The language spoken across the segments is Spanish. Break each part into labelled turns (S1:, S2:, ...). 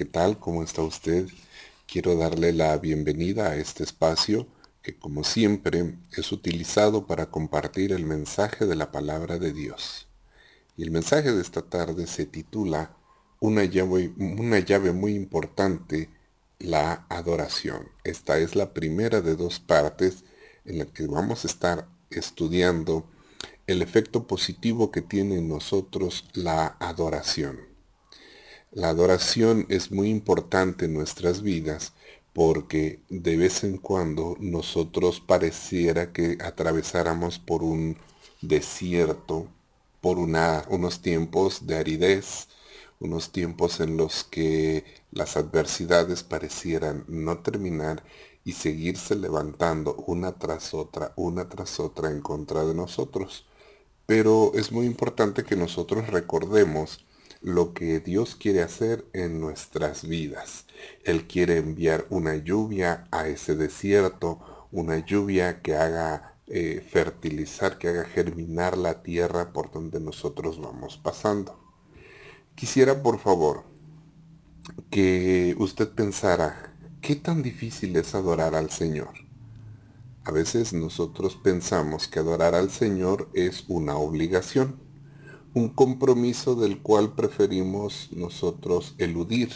S1: ¿qué tal? ¿Cómo está usted? Quiero darle la bienvenida a este espacio que como siempre es utilizado para compartir el mensaje de la palabra de Dios. Y el mensaje de esta tarde se titula Una llave, una llave muy importante, la adoración. Esta es la primera de dos partes en la que vamos a estar estudiando el efecto positivo que tiene en nosotros la adoración. La adoración es muy importante en nuestras vidas porque de vez en cuando nosotros pareciera que atravesáramos por un desierto, por una, unos tiempos de aridez, unos tiempos en los que las adversidades parecieran no terminar y seguirse levantando una tras otra, una tras otra en contra de nosotros. Pero es muy importante que nosotros recordemos lo que Dios quiere hacer en nuestras vidas. Él quiere enviar una lluvia a ese desierto, una lluvia que haga eh, fertilizar, que haga germinar la tierra por donde nosotros vamos pasando. Quisiera, por favor, que usted pensara, ¿qué tan difícil es adorar al Señor? A veces nosotros pensamos que adorar al Señor es una obligación un compromiso del cual preferimos nosotros eludir,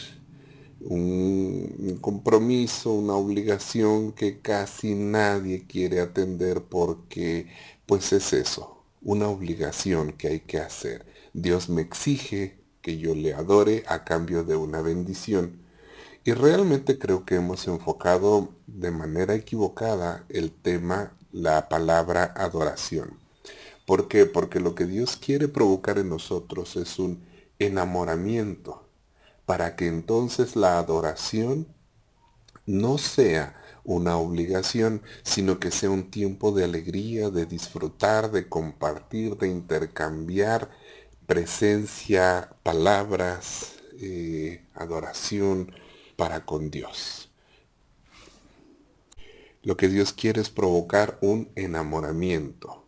S1: un, compromiso, una obligación que casi nadie quiere atender porque pues es eso, una obligación que hay que hacer. Dios me exige que yo le adore a cambio de una bendición. Y realmente creo que hemos enfocado de manera equivocada el tema, la palabra adoración. ¿Por qué? Porque lo que Dios quiere provocar en nosotros es un enamoramiento, para que entonces la adoración no sea una obligación, sino que sea un tiempo de alegría, de disfrutar, de compartir, de intercambiar presencia, palabras, eh, adoración para con Dios. Lo que Dios quiere es provocar un enamoramiento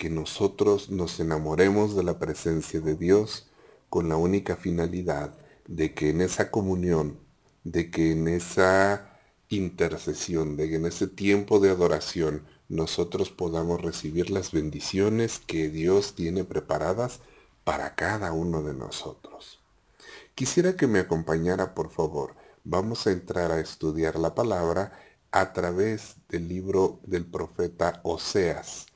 S1: que nosotros nos enamoremos de la presencia de Dios con la única finalidad de que en esa comunión, de que en esa intercesión, de que en ese tiempo de adoración nosotros podamos recibir las bendiciones que Dios tiene preparadas para cada uno de nosotros. Quisiera que me acompañara, por favor. Vamos a entrar a estudiar la palabra a través del libro del profeta Oseas.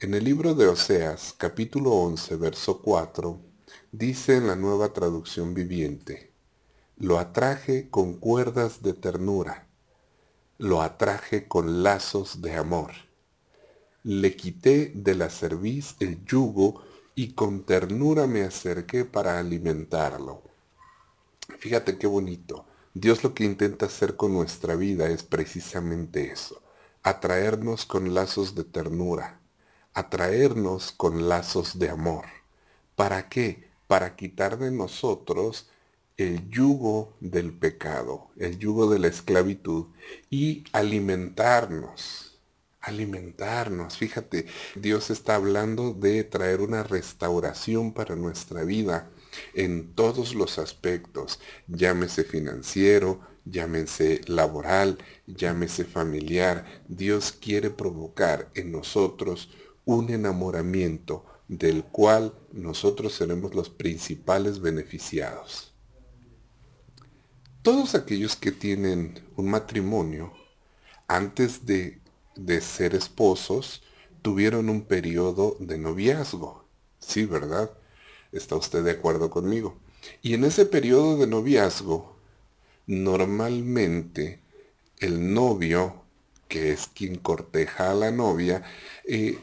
S1: En el libro de Oseas, capítulo 11, verso 4, dice en la nueva traducción viviente, lo atraje con cuerdas de ternura, lo atraje con lazos de amor. Le quité de la cerviz el yugo y con ternura me acerqué para alimentarlo. Fíjate qué bonito. Dios lo que intenta hacer con nuestra vida es precisamente eso, atraernos con lazos de ternura atraernos con lazos de amor. ¿Para qué? Para quitar de nosotros el yugo del pecado, el yugo de la esclavitud y alimentarnos, alimentarnos. Fíjate, Dios está hablando de traer una restauración para nuestra vida en todos los aspectos, llámese financiero, llámese laboral, llámese familiar. Dios quiere provocar en nosotros un enamoramiento del cual nosotros seremos los principales beneficiados. Todos aquellos que tienen un matrimonio, antes de, de ser esposos, tuvieron un periodo de noviazgo. Sí, ¿verdad? ¿Está usted de acuerdo conmigo? Y en ese periodo de noviazgo, normalmente el novio, que es quien corteja a la novia, eh,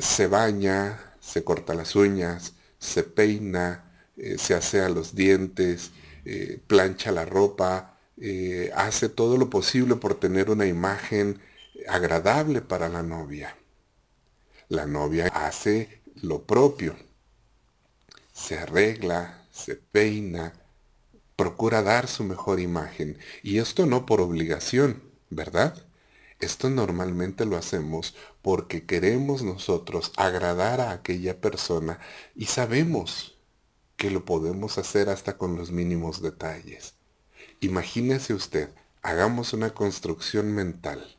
S1: se baña, se corta las uñas, se peina, eh, se asea los dientes, eh, plancha la ropa, eh, hace todo lo posible por tener una imagen agradable para la novia. La novia hace lo propio, se arregla, se peina, procura dar su mejor imagen. Y esto no por obligación, ¿verdad? Esto normalmente lo hacemos porque queremos nosotros agradar a aquella persona y sabemos que lo podemos hacer hasta con los mínimos detalles. Imagínese usted, hagamos una construcción mental.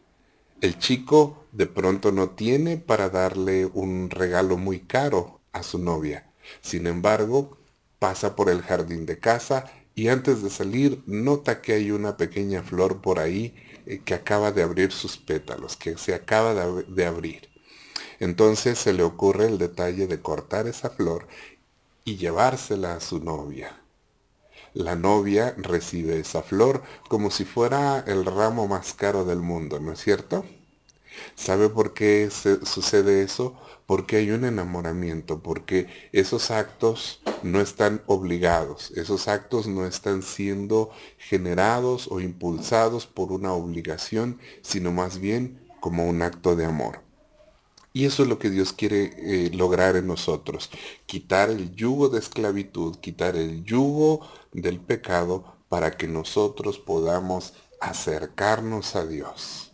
S1: El chico de pronto no tiene para darle un regalo muy caro a su novia. Sin embargo, pasa por el jardín de casa y antes de salir nota que hay una pequeña flor por ahí que acaba de abrir sus pétalos, que se acaba de abrir. Entonces se le ocurre el detalle de cortar esa flor y llevársela a su novia. La novia recibe esa flor como si fuera el ramo más caro del mundo, ¿no es cierto? ¿Sabe por qué sucede eso? Porque hay un enamoramiento, porque esos actos no están obligados, esos actos no están siendo generados o impulsados por una obligación, sino más bien como un acto de amor. Y eso es lo que Dios quiere eh, lograr en nosotros, quitar el yugo de esclavitud, quitar el yugo del pecado para que nosotros podamos acercarnos a Dios.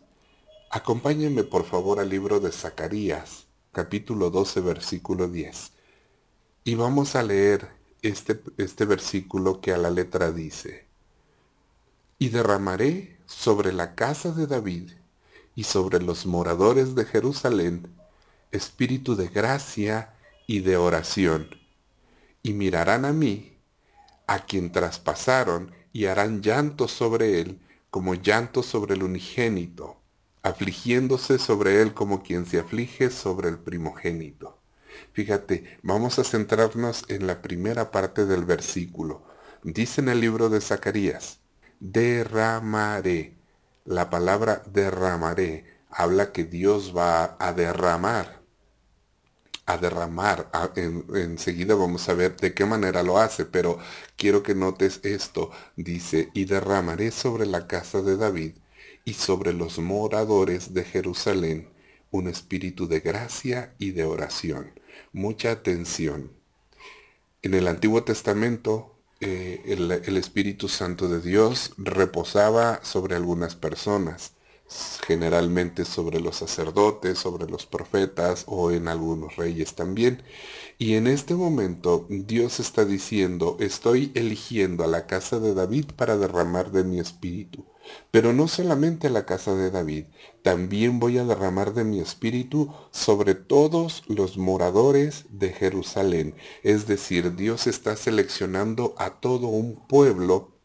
S1: Acompáñenme por favor al libro de Zacarías, capítulo 12, versículo 10. Y vamos a leer este, este versículo que a la letra dice, Y derramaré sobre la casa de David y sobre los moradores de Jerusalén espíritu de gracia y de oración, y mirarán a mí, a quien traspasaron, y harán llanto sobre él como llanto sobre el unigénito, afligiéndose sobre él como quien se aflige sobre el primogénito. Fíjate, vamos a centrarnos en la primera parte del versículo. Dice en el libro de Zacarías, derramaré. La palabra derramaré habla que Dios va a derramar a derramar. enseguida vamos a ver de qué manera lo hace, pero quiero que notes esto. Dice, y derramaré sobre la casa de David y sobre los moradores de Jerusalén un espíritu de gracia y de oración. Mucha atención. En el Antiguo Testamento, eh, el Espíritu Santo de Dios reposaba sobre algunas personas generalmente sobre los sacerdotes, sobre los profetas o en algunos reyes también. Y en este momento Dios está diciendo, estoy eligiendo a la casa de David para derramar de mi espíritu. Pero no solamente la casa de David, también voy a derramar de mi espíritu sobre todos los moradores de Jerusalén. Es decir, Dios está seleccionando a todo un pueblo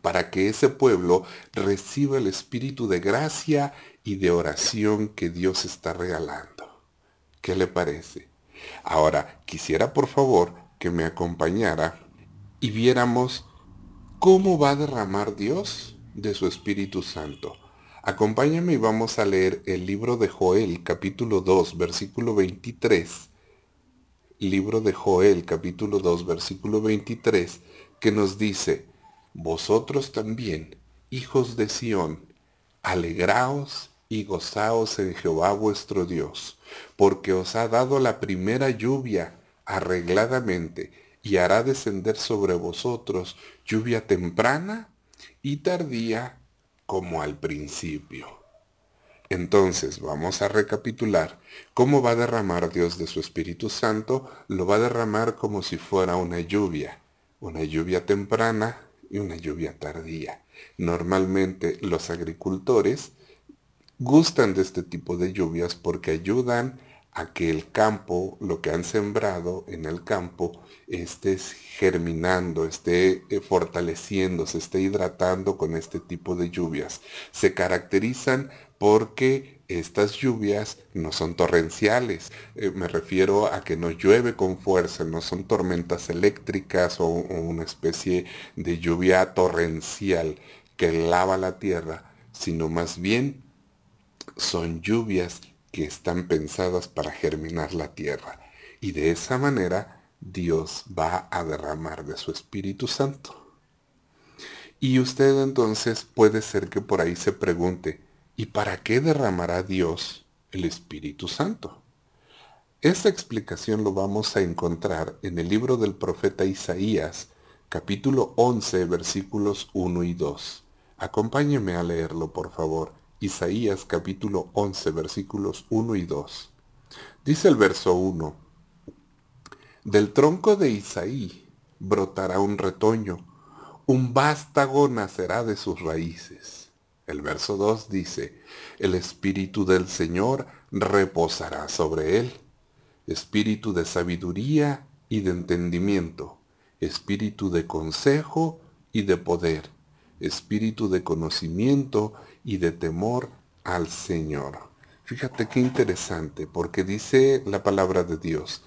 S1: para que ese pueblo reciba el espíritu de gracia y de oración que Dios está regalando. ¿Qué le parece? Ahora, quisiera por favor que me acompañara y viéramos cómo va a derramar Dios de su Espíritu Santo. Acompáñame y vamos a leer el libro de Joel, capítulo 2, versículo 23. Libro de Joel, capítulo 2, versículo 23, que nos dice, vosotros también, hijos de Sión, alegraos y gozaos en Jehová vuestro Dios, porque os ha dado la primera lluvia arregladamente, y hará descender sobre vosotros lluvia temprana y tardía como al principio. Entonces vamos a recapitular cómo va a derramar Dios de su Espíritu Santo, lo va a derramar como si fuera una lluvia, una lluvia temprana y una lluvia tardía. Normalmente los agricultores gustan de este tipo de lluvias porque ayudan a que el campo, lo que han sembrado en el campo, esté germinando, esté eh, fortaleciendo, se esté hidratando con este tipo de lluvias. Se caracterizan porque estas lluvias no son torrenciales. Eh, me refiero a que no llueve con fuerza, no son tormentas eléctricas o, o una especie de lluvia torrencial que lava la tierra, sino más bien son lluvias que están pensadas para germinar la tierra. Y de esa manera Dios va a derramar de su Espíritu Santo. Y usted entonces puede ser que por ahí se pregunte, ¿Y para qué derramará Dios el Espíritu Santo? Esta explicación lo vamos a encontrar en el libro del profeta Isaías, capítulo 11, versículos 1 y 2. Acompáñeme a leerlo, por favor. Isaías capítulo 11, versículos 1 y 2. Dice el verso 1, Del tronco de Isaí brotará un retoño, un vástago nacerá de sus raíces. El verso 2 dice, el Espíritu del Señor reposará sobre él, espíritu de sabiduría y de entendimiento, espíritu de consejo y de poder, espíritu de conocimiento y de temor al Señor. Fíjate qué interesante, porque dice la palabra de Dios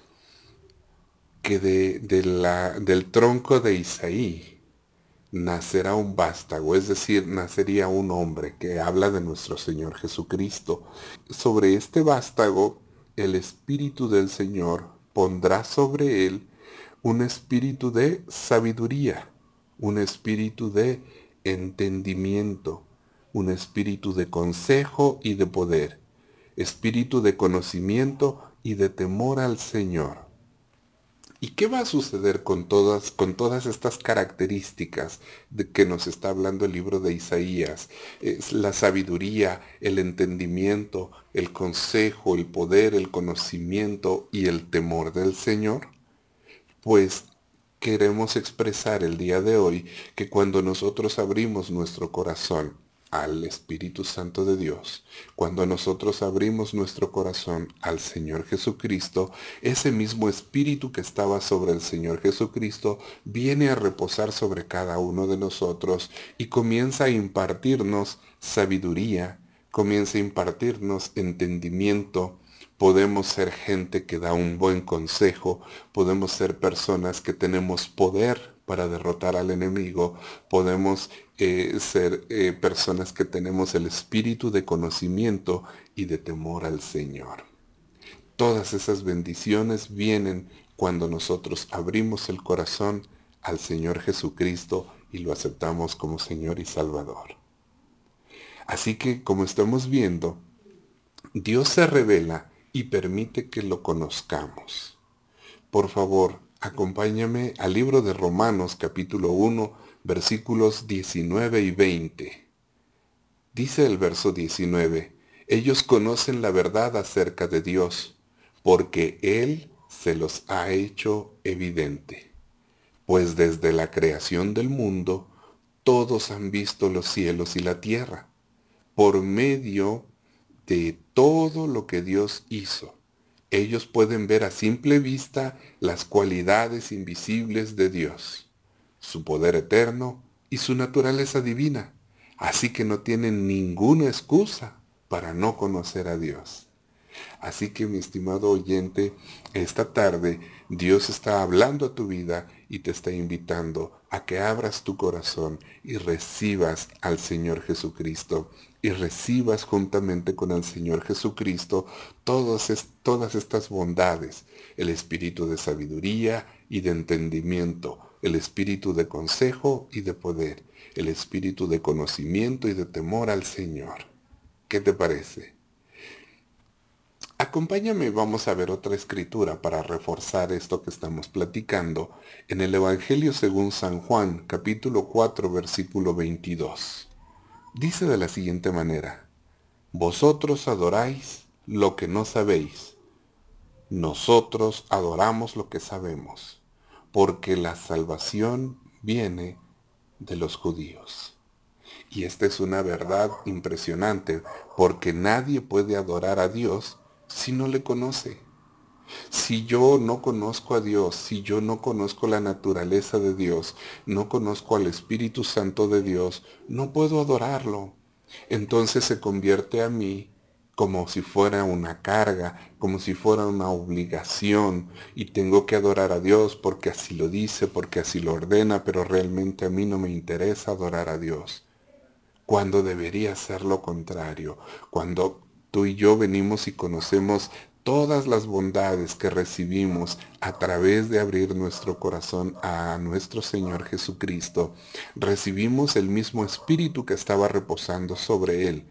S1: que de, del tronco de Isaí, nacerá un vástago, es decir, nacería un hombre que habla de nuestro Señor Jesucristo. Sobre este vástago, el Espíritu del Señor pondrá sobre él un espíritu de sabiduría, un espíritu de entendimiento, un espíritu de consejo y de poder, espíritu de conocimiento y de temor al Señor. ¿Y qué va a suceder con todas, con todas estas características de que nos está hablando el libro de Isaías? La sabiduría, el entendimiento, el consejo, el poder, el conocimiento y el temor del Señor. Pues queremos expresar el día de hoy que cuando nosotros abrimos nuestro corazón al Espíritu Santo de Dios, cuando nosotros abrimos nuestro corazón al Señor Jesucristo, ese mismo Espíritu que estaba sobre el Señor Jesucristo viene a reposar sobre cada uno de nosotros y comienza a impartirnos sabiduría, comienza a impartirnos entendimiento, podemos ser gente que da un buen consejo, podemos ser personas que tenemos poder para derrotar al enemigo, podemos eh, ser eh, personas que tenemos el espíritu de conocimiento y de temor al Señor. Todas esas bendiciones vienen cuando nosotros abrimos el corazón al Señor Jesucristo y lo aceptamos como Señor y Salvador. Así que, como estamos viendo, Dios se revela y permite que lo conozcamos. Por favor, acompáñame al libro de Romanos capítulo 1 versículos 19 y 20. Dice el verso 19, ellos conocen la verdad acerca de Dios, porque Él se los ha hecho evidente. Pues desde la creación del mundo, todos han visto los cielos y la tierra, por medio de todo lo que Dios hizo ellos pueden ver a simple vista las cualidades invisibles de Dios, su poder eterno y su naturaleza divina, así que no tienen ninguna excusa para no conocer a Dios. Así que mi estimado oyente, esta tarde Dios está hablando a tu vida y te está invitando a que abras tu corazón y recibas al Señor Jesucristo y recibas juntamente con el Señor Jesucristo todas, todas estas bondades, el espíritu de sabiduría y de entendimiento, el espíritu de consejo y de poder, el espíritu de conocimiento y de temor al Señor. ¿Qué te parece? Acompáñame, vamos a ver otra escritura para reforzar esto que estamos platicando en el Evangelio según San Juan, capítulo 4, versículo 22. Dice de la siguiente manera, Vosotros adoráis lo que no sabéis, nosotros adoramos lo que sabemos, porque la salvación viene de los judíos. Y esta es una verdad impresionante, porque nadie puede adorar a Dios si no le conoce? Si yo no conozco a Dios, si yo no conozco la naturaleza de Dios, no conozco al Espíritu Santo de Dios, no puedo adorarlo. Entonces se convierte a mí como si fuera una carga, como si fuera una obligación, y tengo que adorar a Dios porque así lo dice, porque así lo ordena, pero realmente a mí no me interesa adorar a Dios. Cuando debería ser lo contrario, cuando Tú y yo venimos y conocemos todas las bondades que recibimos a través de abrir nuestro corazón a nuestro Señor Jesucristo. Recibimos el mismo espíritu que estaba reposando sobre Él,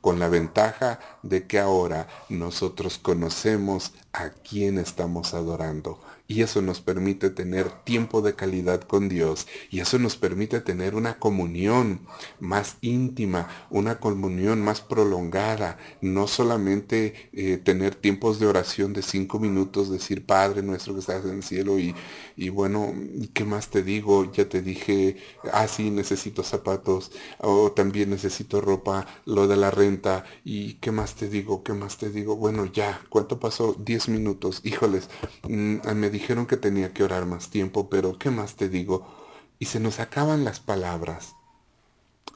S1: con la ventaja de que ahora nosotros conocemos a quién estamos adorando y eso nos permite tener tiempo de calidad con Dios y eso nos permite tener una comunión más íntima, una comunión más prolongada, no solamente eh, tener tiempos de oración de cinco minutos, decir Padre nuestro que estás en el cielo y, y bueno, ¿qué más te digo? Ya te dije, ah, sí, necesito zapatos, o también necesito ropa, lo de la renta, y ¿qué más te digo? ¿Qué más te digo? Bueno, ya, ¿cuánto pasó? Diez minutos, híjoles, mm, me dijeron que tenía que orar más tiempo, pero ¿qué más te digo? Y se nos acaban las palabras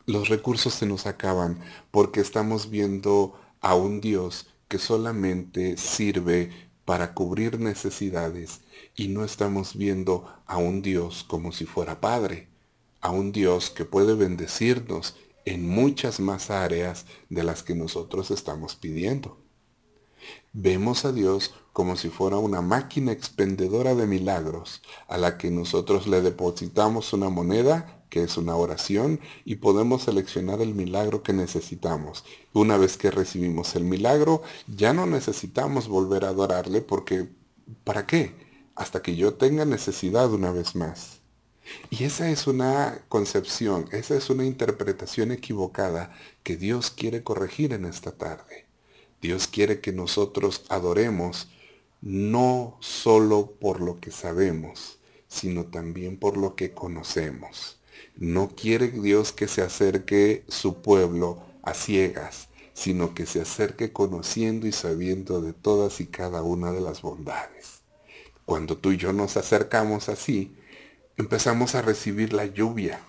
S1: los recursos se nos acaban porque estamos viendo a un Dios que solamente sirve para cubrir necesidades y no estamos viendo a un Dios como si fuera Padre, a un Dios que puede bendecirnos en muchas más áreas de las que nosotros estamos pidiendo. Vemos a Dios como si fuera una máquina expendedora de milagros, a la que nosotros le depositamos una moneda que es una oración, y podemos seleccionar el milagro que necesitamos. Una vez que recibimos el milagro, ya no necesitamos volver a adorarle porque, ¿para qué? Hasta que yo tenga necesidad una vez más. Y esa es una concepción, esa es una interpretación equivocada que Dios quiere corregir en esta tarde. Dios quiere que nosotros adoremos no solo por lo que sabemos, sino también por lo que conocemos. No quiere Dios que se acerque su pueblo a ciegas, sino que se acerque conociendo y sabiendo de todas y cada una de las bondades. Cuando tú y yo nos acercamos así, empezamos a recibir la lluvia,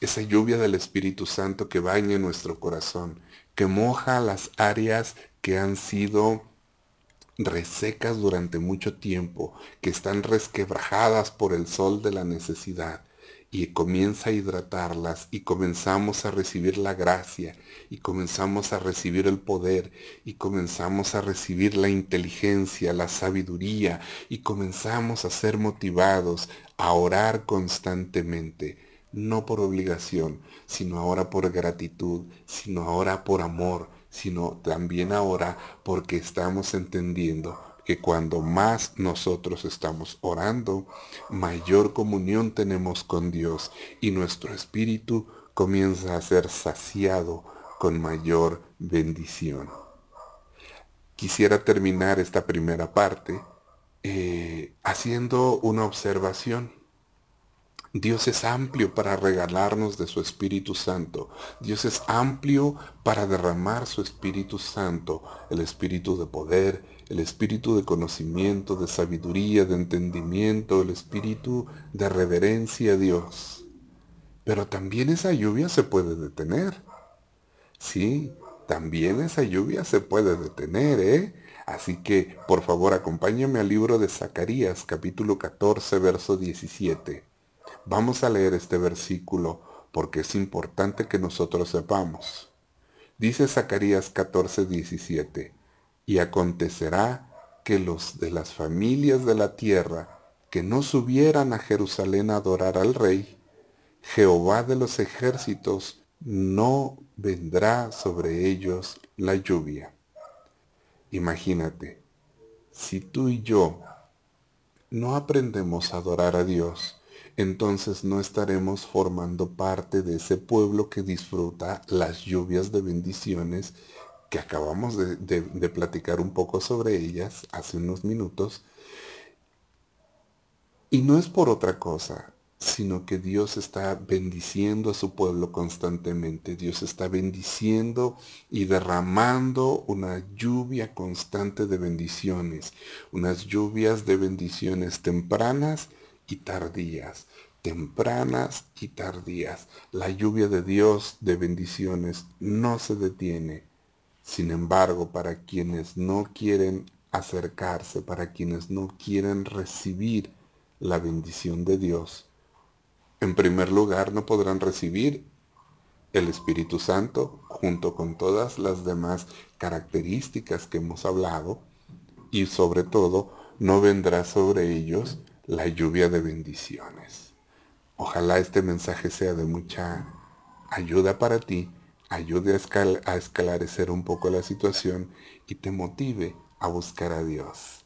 S1: esa lluvia del Espíritu Santo que baña nuestro corazón, que moja las áreas que han sido resecas durante mucho tiempo, que están resquebrajadas por el sol de la necesidad, y comienza a hidratarlas y comenzamos a recibir la gracia y comenzamos a recibir el poder y comenzamos a recibir la inteligencia, la sabiduría y comenzamos a ser motivados a orar constantemente, no por obligación, sino ahora por gratitud, sino ahora por amor, sino también ahora porque estamos entendiendo que cuando más nosotros estamos orando, mayor comunión tenemos con Dios y nuestro espíritu comienza a ser saciado con mayor bendición. Quisiera terminar esta primera parte eh, haciendo una observación. Dios es amplio para regalarnos de su Espíritu Santo. Dios es amplio para derramar su Espíritu Santo, el Espíritu de poder, el espíritu de conocimiento, de sabiduría, de entendimiento, el espíritu de reverencia a Dios. Pero también esa lluvia se puede detener. Sí, también esa lluvia se puede detener, ¿eh? Así que, por favor, acompáñame al libro de Zacarías, capítulo 14, verso 17. Vamos a leer este versículo porque es importante que nosotros sepamos. Dice Zacarías 14, 17 y acontecerá que los de las familias de la tierra que no subieran a Jerusalén a adorar al rey, Jehová de los ejércitos no vendrá sobre ellos la lluvia. Imagínate, si tú y yo no aprendemos a adorar a Dios, entonces no estaremos formando parte de ese pueblo que disfruta las lluvias de bendiciones que acabamos de, platicar un poco sobre ellas hace unos minutos. Y no es por otra cosa, sino que Dios está bendiciendo a su pueblo constantemente. Dios está bendiciendo y derramando una lluvia constante de bendiciones, unas lluvias de bendiciones tempranas y tardías, tempranas y tardías. La lluvia de Dios de bendiciones no se detiene. Sin embargo, para quienes no quieren acercarse, para quienes no quieren recibir la bendición de Dios, en primer lugar no podrán recibir el Espíritu Santo junto con todas las demás características que hemos hablado y sobre todo no vendrá sobre ellos la lluvia de bendiciones. Ojalá este mensaje sea de mucha ayuda para ti ayude a, esclarecer un poco la situación y te motive a buscar a Dios.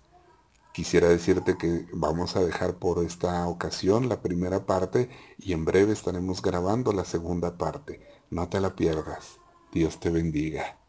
S1: Quisiera decirte que vamos a dejar por esta ocasión la primera parte y en breve estaremos grabando la segunda parte. No te la pierdas. Dios te bendiga.